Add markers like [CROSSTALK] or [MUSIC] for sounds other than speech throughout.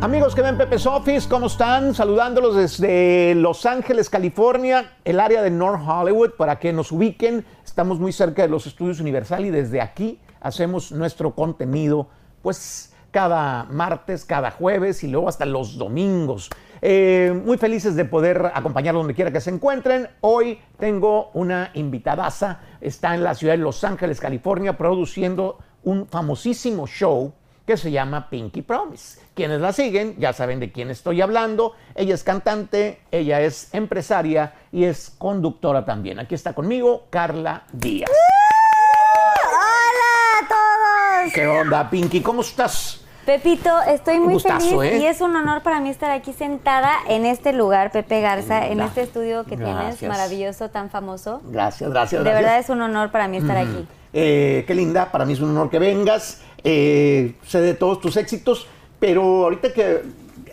Amigos que ven Pepe's Office, ¿cómo están? Saludándolos desde Los Ángeles, California, el área de North Hollywood, para que nos ubiquen. Estamos muy cerca de los estudios Universal y desde aquí hacemos nuestro contenido, pues cada martes, cada jueves y luego hasta los domingos. Eh, muy felices de poder acompañar donde quiera que se encuentren. Hoy tengo una invitadaza, está en la ciudad de Los Ángeles, California, produciendo un famosísimo show que se llama Pinky Promise. Quienes la siguen ya saben de quién estoy hablando. Ella es cantante, ella es empresaria y es conductora también. Aquí está conmigo Carla Díaz. ¡Hola a todos! ¿Qué onda, Pinky? ¿Cómo estás? Pepito, estoy muy gustazo, feliz ¿eh? y es un honor para mí estar aquí sentada en este lugar, Pepe Garza, en este estudio que tienes maravilloso, tan famoso. Gracias, gracias. De gracias. verdad es un honor para mí estar aquí. Eh, qué linda, para mí es un honor que vengas. Eh, sé de todos tus éxitos, pero ahorita que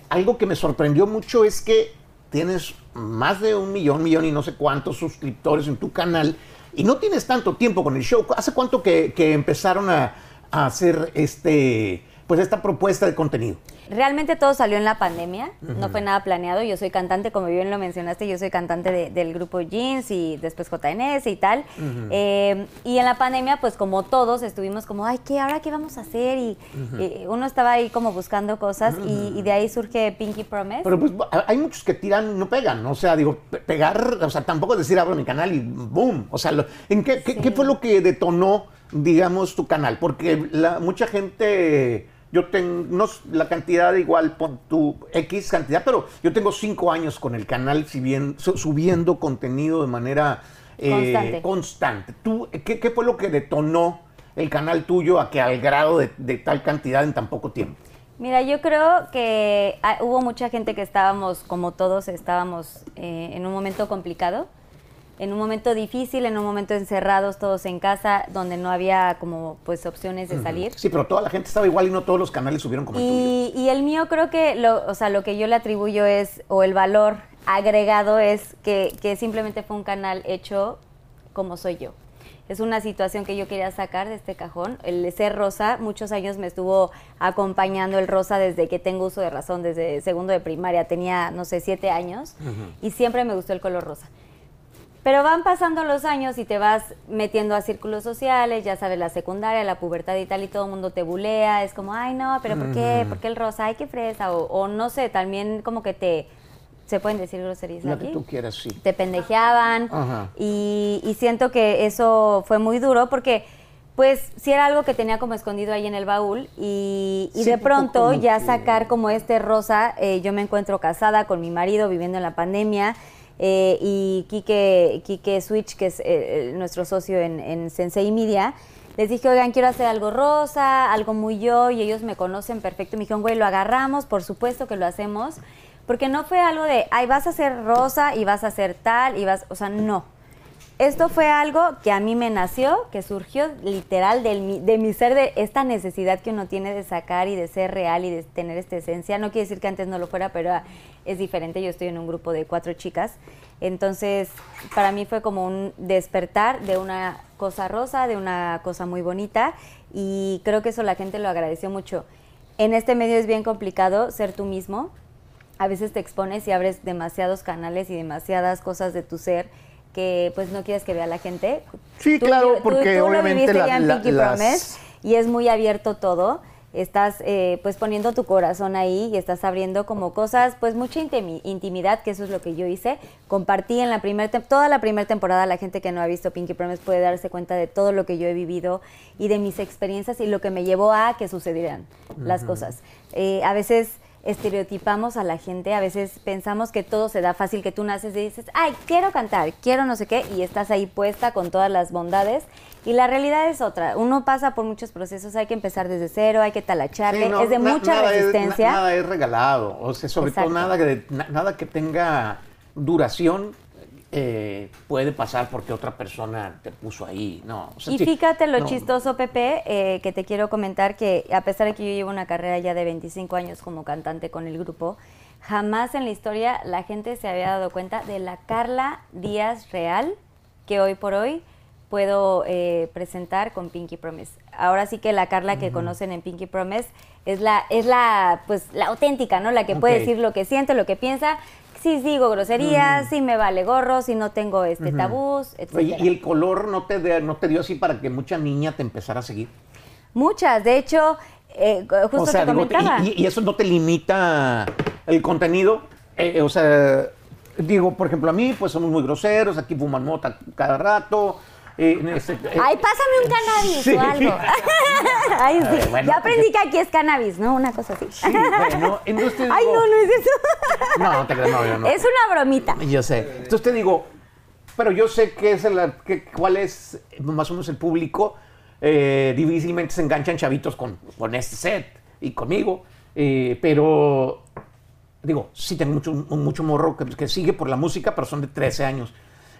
algo que me sorprendió mucho es que tienes más de un millón, millón y no sé cuántos suscriptores en tu canal y no tienes tanto tiempo con el show. ¿Hace cuánto que, empezaron a, a hacer este, pues esta propuesta de contenido? Realmente todo salió en la pandemia, no fue nada planeado. Yo soy cantante, como bien lo mencionaste, yo soy cantante de- del grupo Jeans y después JNS y tal. Eh, y en la pandemia, pues como todos, estuvimos como, ay, ¿qué? ¿Ahora qué vamos a hacer? Y uno estaba ahí como buscando cosas y, y de ahí surge Pinky Promise. Pero pues hay muchos que tiran no pegan, o sea, digo, pe- pegar, o sea, tampoco es decir abro mi canal y boom, o sea, lo- ¿en qué, qué- qué fue lo que detonó, digamos, tu canal? Porque la, mucha gente, yo tengo, la cantidad igual, pon tu X cantidad, pero yo tengo cinco años con el canal, si bien su- subiendo contenido de manera eh, Constante. constante. ¿Tú, qué, qué fue lo que detonó el canal tuyo a que al grado de, de tal cantidad en tan poco tiempo? Mira, yo creo que ah, hubo mucha gente que estábamos, como todos, estábamos eh, en un momento complicado, en un momento difícil, en un momento encerrados todos en casa, donde no había como pues opciones de salir. Sí, pero toda la gente estaba igual y no todos los canales subieron como el tuyo. Y, y el mío creo que lo, o sea, lo que yo le atribuyo es, o el valor agregado es que, que simplemente fue un canal hecho como soy yo. Es una situación que yo quería sacar de este cajón. El ser rosa, muchos años me estuvo acompañando el rosa desde que tengo uso de razón, desde segundo de primaria, tenía, no sé, siete años, y siempre me gustó el color rosa. Pero van pasando los años y te vas metiendo a círculos sociales, ya sabes, la secundaria, la pubertad y tal, y todo el mundo te bulea, es como, ay no, pero ¿por qué? ¿Por qué el rosa? Ay, qué fresa, o, o no sé, también como que te, ¿se pueden decir groserías Lo aquí? que tú quieras, sí. te pendejeaban Ajá. y, y siento que eso fue muy duro porque pues sí era algo que tenía como escondido ahí en el baúl y, y Sí, de pronto ya que- sacar como este rosa, eh, yo me encuentro casada con mi marido viviendo en la pandemia eh, y Quique, Quique Switch, que es eh, el- nuestro socio en, en Sensei Media, les dije, oigan, quiero hacer algo rosa, algo muy yo, y ellos me conocen perfecto. Me dijeron, güey, lo agarramos, por supuesto que lo hacemos, porque no fue algo de, ay, vas a hacer rosa y vas a hacer tal, y vas, o sea, no. Esto fue algo que a mí me nació, que surgió literal mi- de mi ser, de esta necesidad que uno tiene de sacar y de ser real y de tener esta esencia. No quiere decir que antes no lo fuera, pero es diferente. Yo estoy en un grupo de cuatro chicas. Entonces, para mí fue como un despertar de una cosa rosa, de una cosa muy bonita. Y creo que eso la gente lo agradeció mucho. En este medio es bien complicado ser tú mismo a veces te expones y abres demasiados canales y demasiadas cosas de tu ser que pues no quieres que vea la gente. Sí, Tú- claro, tú- porque tú lo obviamente viviste la- ya en la- las- Promise y es muy abierto todo. Estás eh, pues poniendo tu corazón ahí y estás abriendo como cosas, pues mucha intimi- intimidad, que eso es lo que yo hice. Compartí en la primera, toda la primera temporada, la gente que no ha visto Pinky Promise puede darse cuenta de todo lo que yo he vivido y de mis experiencias y lo que me llevó a que sucedieran las cosas. Eh, a veces estereotipamos a la gente, a veces pensamos que todo se da fácil, que tú naces y dices, ay, quiero cantar, quiero no sé qué, y estás ahí puesta con todas las bondades. Y la realidad es otra. Uno pasa por muchos procesos, hay que empezar desde cero, hay que talacharle, Sí, no, es de na- mucha nada es- resistencia. na- nada es regalado, o sea, sobre Exacto. todo nada que, na- nada que tenga duración eh, puede pasar porque otra persona te puso ahí, no. o sea, Y fíjate lo no. chistoso, Pepe, eh, que te quiero comentar que a pesar de que yo llevo una carrera ya de 25 años como cantante con el grupo, jamás en la historia la gente se había dado cuenta de la Carla Díaz real que hoy por hoy puedo eh, presentar con Pinky Promise. Ahora sí que la Carla que conocen en Pinky Promise es la, es la, pues, la auténtica, ¿no? La que puede decir lo que siente, lo que piensa. Si digo groserías, si me vale gorro, si no tengo este tabús, etc. Oye, ¿y el color no te, de- no te dio así para que mucha niña te empezara a seguir? Muchas, de hecho, eh, justo o sea, te digo, comentaba. y, y eso no te limita el contenido. Eh, o sea, digo, por ejemplo, a mí, pues somos muy groseros, aquí fuman mota cada rato. Eh, este- eh, Ay, pásame un cannabis Sí. o algo. [LAUGHS] Ay, sí. Bueno, ya aprendí que aquí es cannabis, ¿no? Una cosa así. Sí, bueno, entonces te Ay, no, no es eso. [LAUGHS] No, no te no, yo no. Es una bromita. Yo sé. Entonces te digo, pero yo sé que es el, que, cuál es más o menos el público. Eh, difícilmente se enganchan chavitos con, con este set y conmigo. eh, pero digo, sí tengo mucho, mucho morro que, que sigue por la música, pero son de 13 años.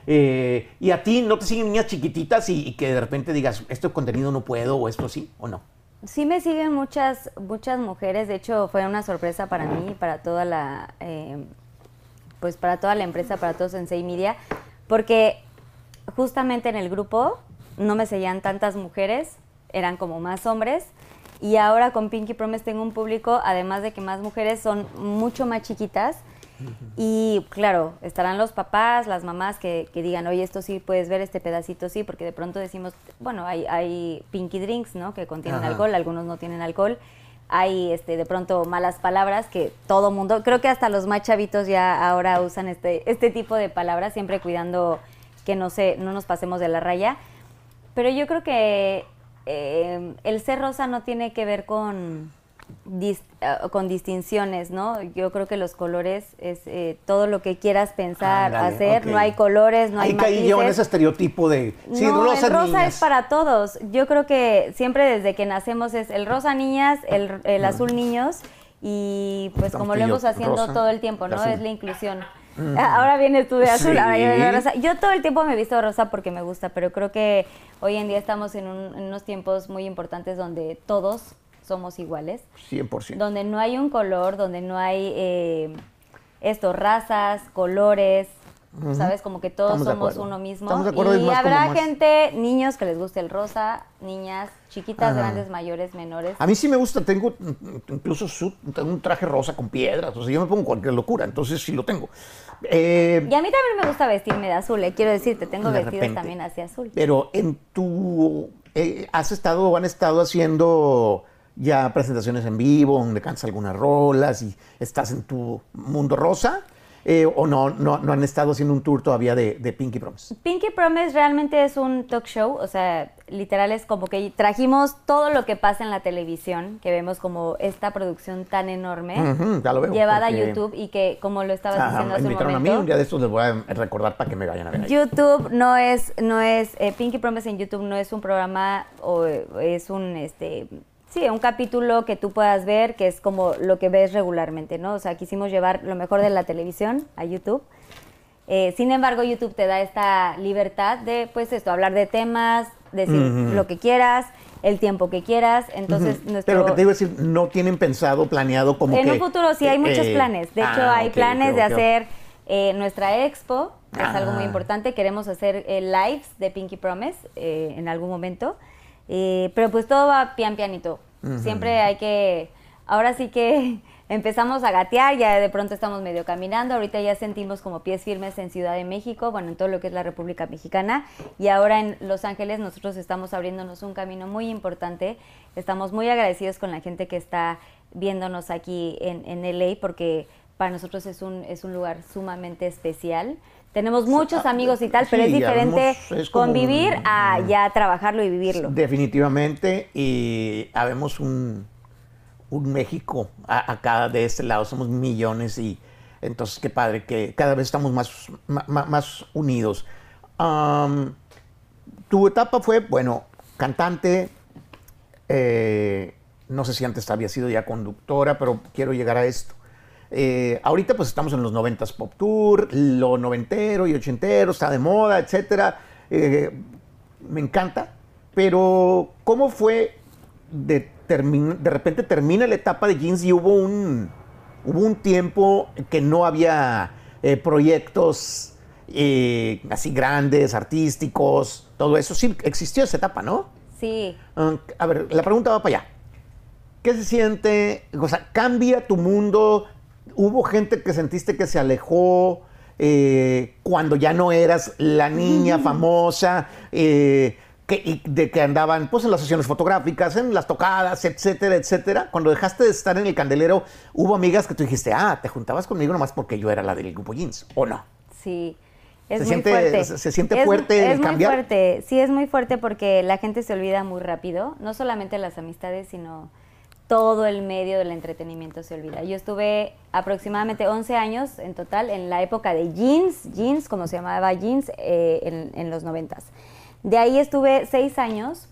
Eh, y a ti no te siguen niñas chiquititas y, que de repente digas, este contenido no puedo o esto sí o no. Sí me siguen muchas, muchas mujeres. De hecho, fue una sorpresa para mí para toda la, eh, pues para toda la empresa, para todo Sensei Media, porque justamente en el grupo no me seguían tantas mujeres, eran como más hombres. Y ahora con Pinky Promise tengo un público, además de que más mujeres son mucho más chiquitas. Y claro, estarán los papás, las mamás que, que digan, oye, esto sí puedes ver, este pedacito sí, porque de pronto decimos, bueno, hay, hay pinky drinks, ¿no? Que contienen Ajá. alcohol, algunos no tienen alcohol. Hay este, de pronto malas palabras que todo mundo, creo que hasta los más chavitos ya ahora usan este, este tipo de palabras, siempre cuidando que no, se, no nos pasemos de la raya. Pero yo creo que eh, el ser rosa no tiene que ver con, dis- ah, con distinciones, ¿no? Yo creo que los colores es eh, todo lo que quieras pensar, hacer. No hay colores, no hay Ahí caí yo en ese estereotipo de sí, no, rosas el rosa niñas. es para todos. Yo creo que siempre desde que nacemos es el rosa niñas, el, el azul niños y pues como lo hemos haciendo rosa, todo el tiempo, ¿no? azul. Es la inclusión. Ah, Ahora vienes tú de azul, ahora yo de rosa. Yo todo el tiempo me he visto rosa porque me gusta, pero creo que hoy en día estamos en, un- en unos tiempos muy importantes donde todos somos iguales 100%. donde no hay un color, donde no hay eh, esto, razas, colores, ¿sabes? Como que todos Estamos somos uno mismo. Estamos de acuerdo, es y habrá gente, niños que les guste el rosa, niñas, chiquitas, Ajá. grandes, mayores, menores. A mí sí me gusta, tengo incluso su- tengo un traje rosa con piedras, o sea, yo me pongo cualquier locura, entonces sí lo tengo. Eh, Y a mí también me gusta vestirme de azul, eh, quiero decirte, tengo De vestidos repente. también así azul. pero en tu, eh, has estado o han estado haciendo ya presentaciones en vivo, donde cantas algunas rolas y estás en tu mundo rosa, eh, o no, no, no han estado haciendo un tour todavía de, de Pinky Promise. Pinky Promise realmente es un talk show, o sea, literal es como que trajimos todo lo que pasa en la televisión, que vemos como esta producción tan enorme, Ujú, ya lo veo, llevada porque- a YouTube y que, como lo estabas Ah, diciendo hace un invitaron a mí, momento, un día de estos les voy a recordar para que me vayan a ver. ahí. YouTube no es, no es, eh, Pinky Promise en YouTube no es un programa o eh, es un, este, sí, un capítulo que tú puedas ver, que es como lo que ves regularmente, ¿no? O sea, quisimos llevar lo mejor de la televisión a YouTube. Eh, sin embargo, YouTube te da esta libertad de, pues esto, hablar de temas, decir lo que quieras, el tiempo que quieras. Entonces, Ujú. nuestro... Pero lo que te iba a decir, no tienen pensado, planeado como en que... un futuro sí hay eh, muchos eh, planes. De hecho, ah, hay planes de hacer eh, nuestra expo, que es algo muy Ah. importante. Queremos hacer eh, lives de Pinky Promise eh, en algún momento. Eh, pero pues todo va pian pianito. Siempre hay que... Ahora sí que [LAUGHS] empezamos a gatear, ya de pronto estamos medio caminando. Ahorita ya sentimos como pies firmes en Ciudad de México, bueno, en todo lo que es la República Mexicana. Y ahora en Los Ángeles nosotros estamos abriéndonos un camino muy importante. Estamos muy agradecidos con la gente que está viéndonos aquí en, en LA porque para nosotros es un, es un lugar sumamente especial. Tenemos muchos amigos y tal, pero es diferente habemos- es como convivir un- a ya trabajarlo y vivirlo. Definitivamente, y habemos un, un México a- acá de este lado, somos millones y entonces qué padre que cada vez estamos más, más, unidos. Am, tu etapa fue, bueno, cantante, eh, no sé si antes había sido ya conductora, pero quiero llegar a esto. Eh, ahorita pues estamos en los 90s Pop Tour, lo noventero y ochentero, está de moda, etcétera. Eh, me encanta, pero ¿cómo fue de, termin- de repente termina la etapa de jeans y hubo un, hubo un tiempo que no había eh, proyectos eh, así grandes, artísticos, todo eso. Sí, existió esa etapa, ¿no? Sí. Ah, a ver, la pregunta va para allá. ¿Qué se siente? O sea, ¿cambia tu mundo? ¿Hubo gente que sentiste que se alejó eh, cuando ya no eras la niña [LAUGHS] famosa? eh, que, y de que andaban pues en las sesiones fotográficas, en las tocadas, etcétera, etcétera. Cuando dejaste de estar en el candelero, hubo amigas que tú dijiste, ah, te juntabas conmigo nomás porque yo era la del grupo Jeans, ¿o no? Sí. Es ¿Se muy siente- fuerte. se- se siente Es- fuerte el Es muy cambiar? fuerte. Sí, es muy fuerte porque la gente se olvida muy rápido. No solamente las amistades, sino todo el medio del entretenimiento se olvida. Yo estuve aproximadamente 11 años en total en la época de jeans, jeans, como se llamaba jeans, eh, en, en los noventas. De ahí estuve seis años.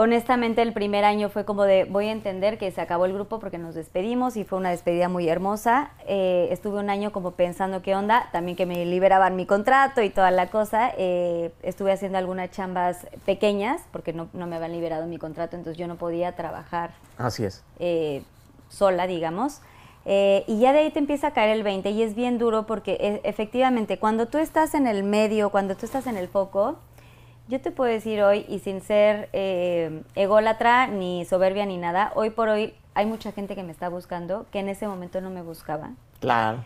Honestamente, el primer año fue como de, voy a entender que se acabó el grupo porque nos despedimos y fue una despedida muy hermosa. Eh, estuve un año como pensando qué onda, también que me liberaban mi contrato y toda la cosa. Eh, estuve haciendo algunas chambas pequeñas porque no, no me habían liberado mi contrato, entonces yo no podía trabajar Así es. eh, sola, digamos. Eh, y ya de ahí te empieza a caer el 20 y es bien duro porque e- efectivamente cuando tú estás en el medio, cuando tú estás en el foco, yo te puedo decir hoy, y sin ser eh, ególatra, ni soberbia, ni nada, hoy por hoy hay mucha gente que me está buscando que en ese momento no me buscaba. Claro.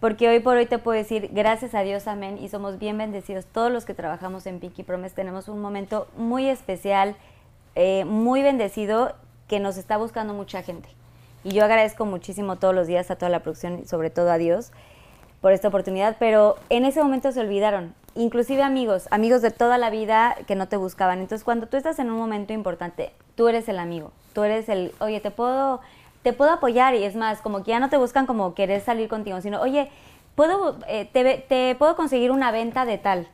Porque hoy por hoy te puedo decir, gracias a Dios, amén, y somos bien bendecidos. Todos los que trabajamos en Pinky Promise tenemos un momento muy especial, eh, muy bendecido, que nos está buscando mucha gente. Y yo agradezco muchísimo todos los días a toda la producción y sobre todo a Dios por esta oportunidad, pero en ese momento se olvidaron. Inclusive amigos, amigos de toda la vida que no te buscaban. Entonces, cuando tú estás en un momento importante, tú eres el amigo, tú eres el, oye, te puedo, te puedo apoyar y es más, como que ya no te buscan como querer salir contigo, sino, oye, puedo, eh, te, te puedo conseguir una venta de tal,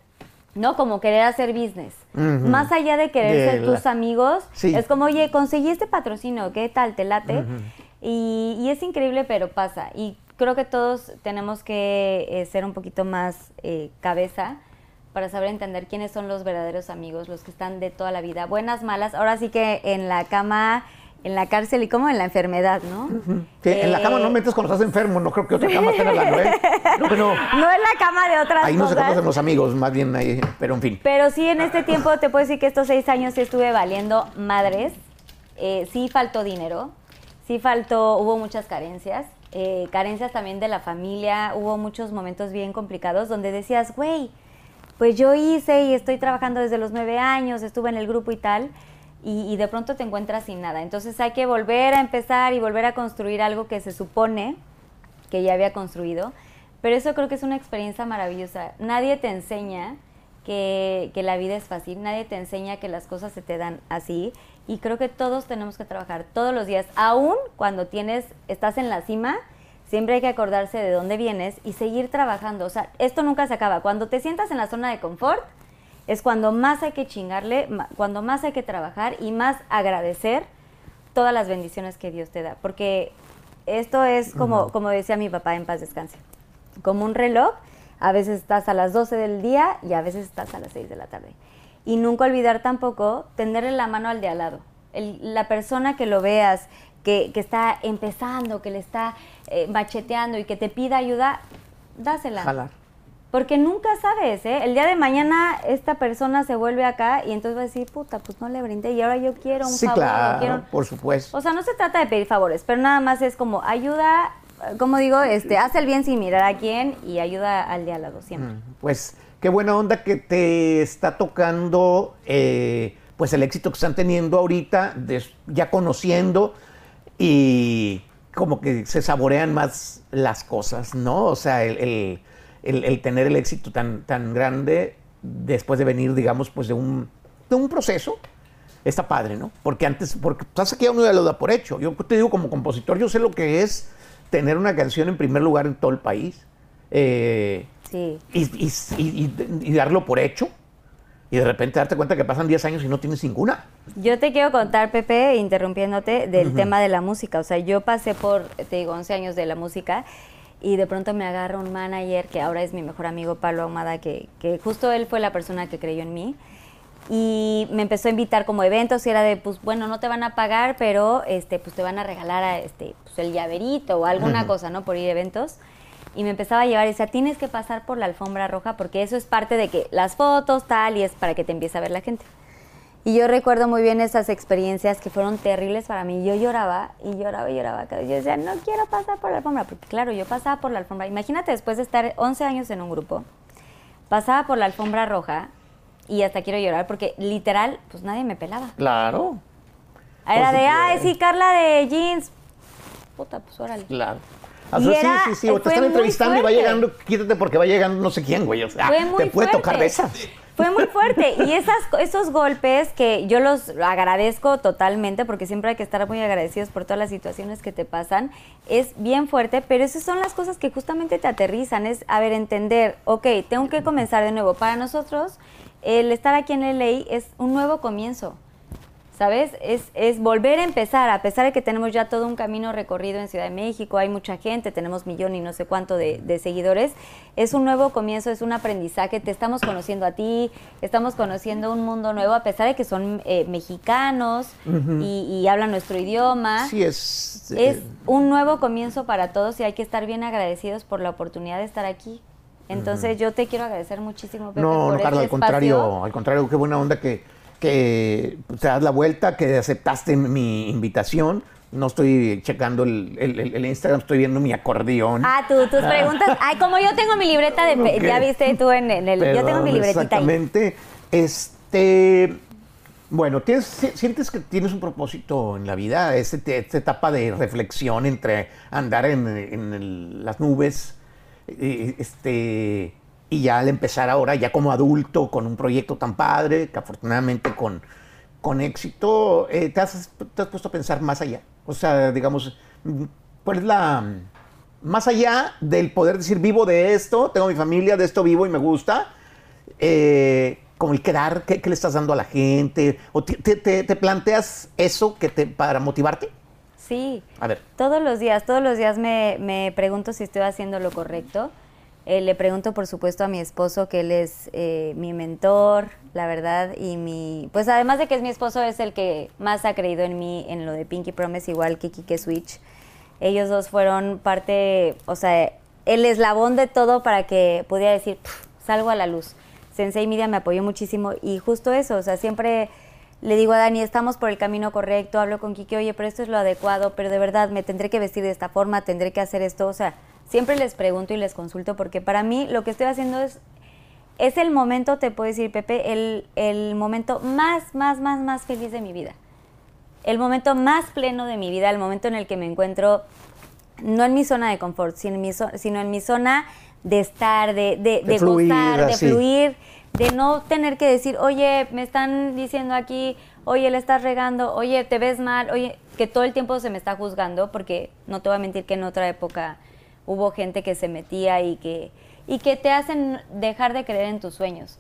¿no? Como querer hacer business. Más allá de querer De ser la- tus amigos, Sí. es como, oye, conseguí este patrocinio, ¿qué tal? ¿Te late? y, y es increíble, pero pasa. Y creo que todos tenemos que eh, ser un poquito más eh, cabeza para saber entender quiénes son los verdaderos amigos, los que están de toda la vida, buenas, malas. Ahora sí que en la cama, en la cárcel y como en la enfermedad, ¿no? Sí, en la cama no Eh, metes cuando estás enfermo, no creo que otra cama esté hablando, ¿eh? No, que no. No en la cama de otras Ahí no se conocen los amigos, más bien ahí, pero en fin. Pero sí, en este tiempo te puedo decir que estos seis años sí estuve valiendo madres. Eh, sí faltó dinero, sí faltó, hubo muchas carencias, eh, carencias también de la familia, hubo muchos momentos bien complicados donde decías, güey, pues yo hice y estoy trabajando desde los nueve años, estuve en el grupo y tal, y, de pronto te encuentras sin nada. Entonces hay que volver a empezar y volver a construir algo que se supone que ya había construido. Pero eso creo que es una experiencia maravillosa. Nadie te enseña que, que la vida es fácil, nadie te enseña que las cosas se te dan así. Y creo que todos tenemos que trabajar todos los días, aún cuando tienes, estás en la cima, siempre hay que acordarse de dónde vienes y seguir trabajando. O sea, esto nunca se acaba. Cuando te sientas en la zona de confort, es cuando más hay que chingarle, cuando más hay que trabajar y más agradecer todas las bendiciones que Dios te da. Porque esto es como, como decía mi papá en paz descanse, como un reloj, a veces estás a las 12 del día y a veces estás a las 6 de la tarde. Y nunca olvidar tampoco tenderle la mano al de al lado. El- la persona que lo veas, que, que está empezando, que le está eh, macheteando y que te pida ayuda, dásela. Jalar. Porque nunca sabes, ¿eh? El día de mañana esta persona se vuelve acá y entonces va a decir, puta, pues no le brindé y ahora yo quiero un Sí, favor. claro, quiero- por supuesto. O sea, no se trata de pedir favores, pero nada más es como ayuda, eh, como digo, este, haz el bien sin mirar a quién y ayuda al de al lado siempre. Pues qué buena onda que te está tocando eh, pues el éxito que están teniendo ahorita, ya conociendo y como que se saborean más las cosas, ¿no? O sea, el tener el éxito tan, tan grande después de venir, digamos, pues de un, de un proceso, está padre, ¿no? Porque antes, porque pasa que ya uno ya lo da por hecho. Yo te digo, como compositor, yo sé lo que es tener una canción en primer lugar en todo el país. Eh, Sí. y, y- y- y darlo por hecho y de repente darte cuenta que pasan 10 años y no tienes ninguna. Yo te quiero contar, Pepe, interrumpiéndote, del tema de la música. O sea, yo pasé por, te digo, 11 años de la música y de pronto me agarra un manager que ahora es mi mejor amigo, Pablo Ahumada, que, que justo él fue la persona que creyó en mí. Y me empezó a invitar como eventos y era de, pues bueno, no te van a pagar, pero este, pues te van a regalar a, este, pues, el llaverito o alguna cosa, ¿no? Por ir a eventos. Y me empezaba a llevar y decía, tienes que pasar por la alfombra roja porque eso es parte de que las fotos, tal, y es para que te empiece a ver la gente. Y yo recuerdo muy bien esas experiencias que fueron terribles para mí. Yo lloraba y lloraba y lloraba. Yo decía, no quiero pasar por la alfombra, porque claro, yo pasaba por la alfombra. Imagínate después de estar 11 años en un grupo, pasaba por la alfombra roja y hasta quiero llorar porque literal, pues nadie me pelaba. Claro. Era de, ay, sí, Carla de jeans. Puta, pues órale. Claro. O sea, sí, sí, sí. O te están entrevistando y va llegando, quítate porque va llegando no sé quién, güey. O sea, te puede tocar de esas. Fue muy fuerte. Y esas, esos golpes que yo los agradezco totalmente, porque siempre hay que estar muy agradecidos por todas las situaciones que te pasan, es bien fuerte, pero esas son las cosas que justamente te aterrizan. Es, a ver, entender, ok, tengo que comenzar de nuevo. Para nosotros, el estar aquí en LA es un nuevo comienzo. ¿Sabes? Es, es volver a empezar, a pesar de que tenemos ya todo un camino recorrido en Ciudad de México, hay mucha gente, tenemos millón y no sé cuánto de, seguidores, es un nuevo comienzo, es un aprendizaje, te estamos conociendo a ti, estamos conociendo un mundo nuevo, a pesar de que son eh, mexicanos y, hablan nuestro idioma. Sí, es... Es eh, un nuevo comienzo para todos y hay que estar bien agradecidos por la oportunidad de estar aquí. Entonces yo te quiero agradecer muchísimo, Pepe, No, no, Carla, al este contrario, al contrario, qué buena onda que que te das la vuelta, que aceptaste mi invitación. No estoy checando el, el, Instagram, estoy viendo mi acordeón. Ah, tú, tus preguntas. Ay, como yo tengo mi libreta de. Ya viste tú en, el. yo tengo mi libretita Exactamente. Este. Bueno, ¿sientes que tienes un propósito en la vida? Este, esta etapa de reflexión entre andar en, en las nubes, eh, este y ya al empezar ahora, ya como adulto, con un proyecto tan padre, que afortunadamente con, con éxito, eh, te, has, te, has, puesto a pensar más allá. O sea, digamos, ¿cuál es la... Más allá del poder decir, vivo de esto, tengo mi familia, de esto vivo y me gusta, eh, como el quedar, ¿qué, le estás dando a la gente? ¿O te, te, planteas eso que te, para motivarte? Sí. A ver. Todos los días, todos los días me, me pregunto si estoy haciendo lo correcto eh, le pregunto, por supuesto, a mi esposo, que él es eh, mi mentor, la verdad, y mi... Pues además de que es mi esposo, es el que más ha creído en mí en lo de Pinky Promise, igual que Kike Switch. Ellos dos fueron parte, o sea, el eslabón de todo para que pudiera decir, salgo a la luz. Sensei Media me apoyó muchísimo y justo eso, o sea, siempre le digo a Dani, estamos por el camino correcto, hablo con Kike, oye, pero esto es lo adecuado, pero de verdad me tendré que vestir de esta forma, tendré que hacer esto, o sea, siempre les pregunto y les consulto porque para mí lo que estoy haciendo es, es el momento, te puedo decir, Pepe, el, el momento más, más, más, más feliz de mi vida. El momento más pleno de mi vida, el momento en el que me encuentro, no en mi zona de confort, sino en mi, sino en mi zona de estar, de, de, de, gozar, de fluir, de no tener que decir, oye, me están diciendo aquí, oye, le estás regando, oye, te ves mal, oye, que todo el tiempo se me está juzgando, porque no te voy a mentir que en otra época hubo gente que se metía y que, y que te hacen dejar de creer en tus sueños.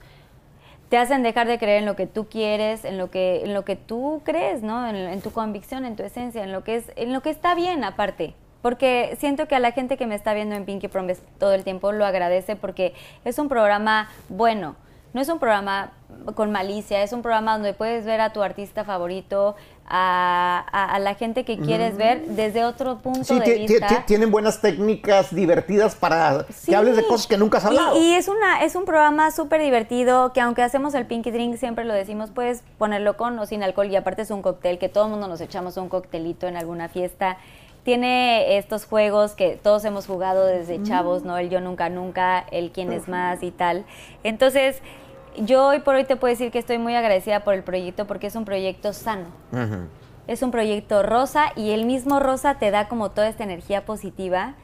Te hacen dejar de creer en lo que tú quieres, en lo que, en lo que tú crees, ¿no? En, tu convicción, en tu esencia, en lo que es, en lo que está bien aparte. Porque siento que a la gente que me está viendo en Pinky Promise todo el tiempo lo agradece porque es un programa bueno. No es un programa con malicia, es un programa donde puedes ver a tu artista favorito, a, la gente que quieres ver desde otro punto de vista. Tienen buenas técnicas divertidas para que hables de cosas que nunca has hablado. Y, es, una, es un programa súper divertido que aunque hacemos el Pinky Drink, siempre lo decimos, puedes ponerlo con o sin alcohol y aparte es un cóctel que todo el mundo nos echamos un coctelito en alguna fiesta tiene estos juegos que todos hemos jugado desde chavos, ¿no? El yo nunca nunca, el quién es más y tal. Entonces, yo hoy por hoy te puedo decir que estoy muy agradecida por el proyecto porque es un proyecto sano. Es un proyecto rosa y el mismo rosa te da como toda esta energía positiva.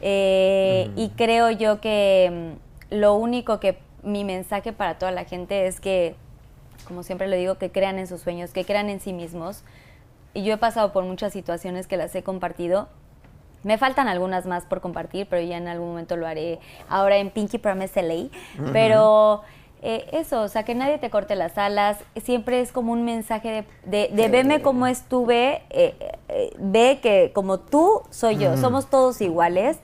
Eh, y creo yo que mm, lo único que mi mensaje para toda la gente es que, como siempre lo digo, que crean en sus sueños, que crean en sí mismos. Y yo he pasado por muchas situaciones que las he compartido. Me faltan algunas más por compartir, pero ya en algún momento lo haré ahora en Pinky Promise LA. Pero eh, eso, o sea, que nadie te corte las alas, siempre es como un mensaje de, de, veme como estuve, eh, eh, ve que como tú soy yo, somos todos iguales,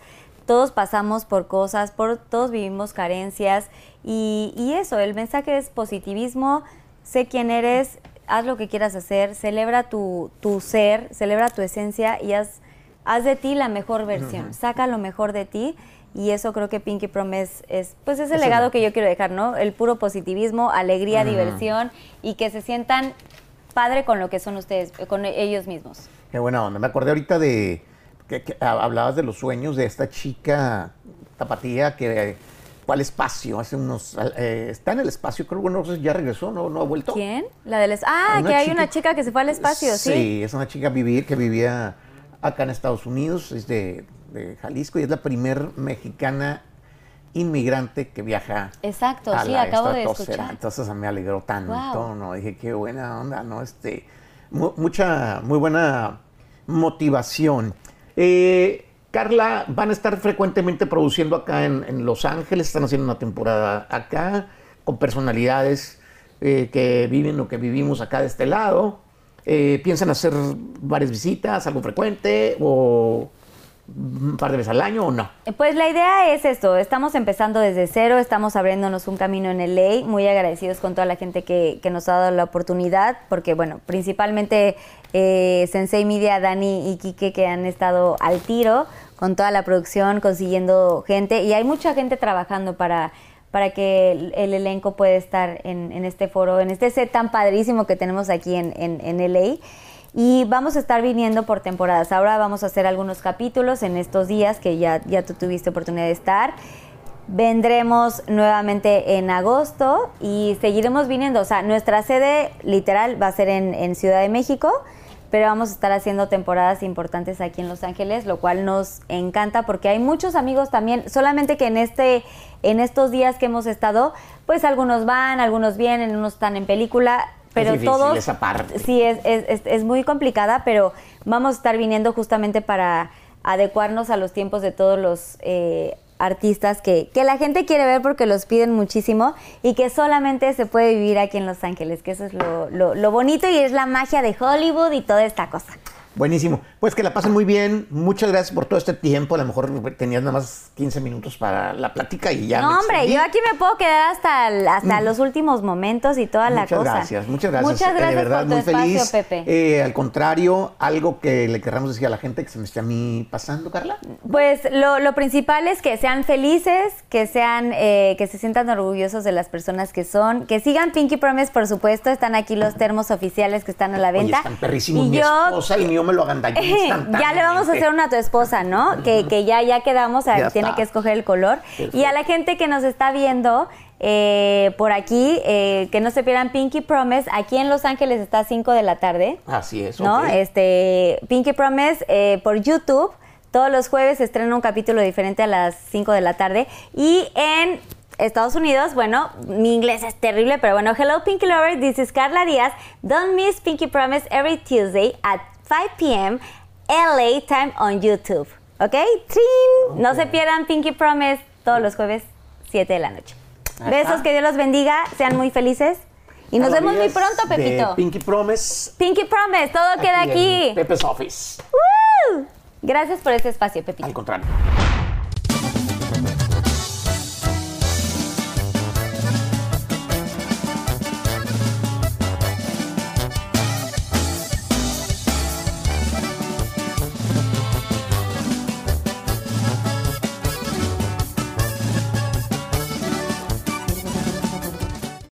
todos pasamos por cosas, por, todos vivimos carencias y, y eso, el mensaje es positivismo, sé quién eres, haz lo que quieras hacer, celebra tu, tu ser, celebra tu esencia y haz, haz de ti la mejor versión, saca lo mejor de ti y eso creo que Pinky Promise es, pues es el legado que yo quiero dejar, ¿no? El puro positivismo, alegría, diversión y que se sientan padre con lo que son ustedes, con ellos mismos. Qué buena onda. Me acordé ahorita de que, que hablabas de los sueños de esta chica tapatía que fue al espacio hace unos. eh, está en el espacio, creo que no ya regresó, no, no ha vuelto. ¿Quién? La del Ah, Una que hay chica- una chica que se fue al espacio, ¿sí? Sí, es una chica vivir que vivía acá en Estados Unidos, es de, Jalisco y es la primer mexicana inmigrante que viaja Exacto, a sí, la acabo de escuchar. Entonces me alegró tanto, Wow. ¿no? Dije, qué buena onda, ¿no? Este, mu- mucha, muy buena motivación. Eh, Carla, van a estar frecuentemente produciendo acá en, en Los Ángeles, están haciendo una temporada acá, con personalidades eh, que viven lo que vivimos acá de este lado. Eh, ¿Piensan hacer varias visitas, algo frecuente, o un par de veces al año, o no? Pues la idea es esto, estamos empezando desde cero, estamos abriéndonos un camino en LA, muy agradecidos con toda la gente que, que nos ha dado la oportunidad, porque bueno, principalmente eh, Sensei Media, Dani y Quique que han estado al tiro con toda la producción, consiguiendo gente, y hay mucha gente trabajando para, para que el, el elenco pueda estar en, en este foro, en este set tan padrísimo que tenemos aquí en, en, en LA. Y vamos a estar viniendo por temporadas. Ahora vamos a hacer algunos capítulos en estos días que ya, ya tú tuviste oportunidad de estar. Vendremos nuevamente en agosto y seguiremos viniendo. O sea, nuestra sede literal va a ser en, en Ciudad de México, pero vamos a estar haciendo temporadas importantes aquí en Los Ángeles, lo cual nos encanta porque hay muchos amigos también, solamente que en este en estos días que hemos estado, pues algunos van, algunos vienen, unos están en película, pero difícil todos esa parte. sí es, es, es- es muy complicada, pero vamos a estar viniendo justamente para adecuarnos a los tiempos de todos los eh, artistas que, que la gente quiere ver porque los piden muchísimo y que solamente se puede vivir aquí en Los Ángeles, que eso es lo, lo- lo bonito y es la magia de Hollywood y toda esta cosa. Buenísimo. Pues que la pasen muy bien. Muchas gracias por todo este tiempo. A lo mejor tenías nada más 15 minutos para la plática y ya. me no, hombre, yo aquí me puedo quedar hasta, hasta los últimos momentos y toda la Muchas cosa. gracias, muchas gracias. Muchas Eh, gracias de verdad, por tu muy espacio, feliz. Pepe. Eh, al contrario, algo que le querramos decir a la gente que se me esté a mí pasando, Carla. Pues lo, lo principal es que sean felices, que sean, eh, que se sientan orgullosos de las personas que son, que sigan Pinky Promise, por supuesto, están aquí los termos oficiales que están a la Oye, venta. están perrísimos. Y Mi yo esposa y me lo agandalló ya le vamos a hacer una a tu esposa, ¿no? Que, que ya, ya quedamos, a- Ya tiene está. que escoger el color. Y a la gente que nos está viendo eh, por aquí, eh, que no se pierdan Pinky Promise, aquí en Los Ángeles está a 5 de la tarde. Así es, ¿no? Este, Pinky Promise eh, por YouTube. Todos los jueves se estrena un capítulo diferente a las 5 de la tarde. Y en Estados Unidos, bueno, mi inglés es terrible, pero bueno, hello Pinky Lovers, this is Carla Díaz. Don't miss Pinky Promise every Tuesday at 5 p.m. LA time on YouTube. ¿Ok? ¡Trin! No se pierdan Pinky Promise todos los jueves, 7 de la noche. Ahí Besos, que Dios los bendiga, sean muy felices. Y nos vemos muy pronto, de Pepito. Pinky Promise. Pinky Promise, todo queda aquí. Pepe's Office. ¡Woo! Gracias por este espacio, Pepito. Al contrario.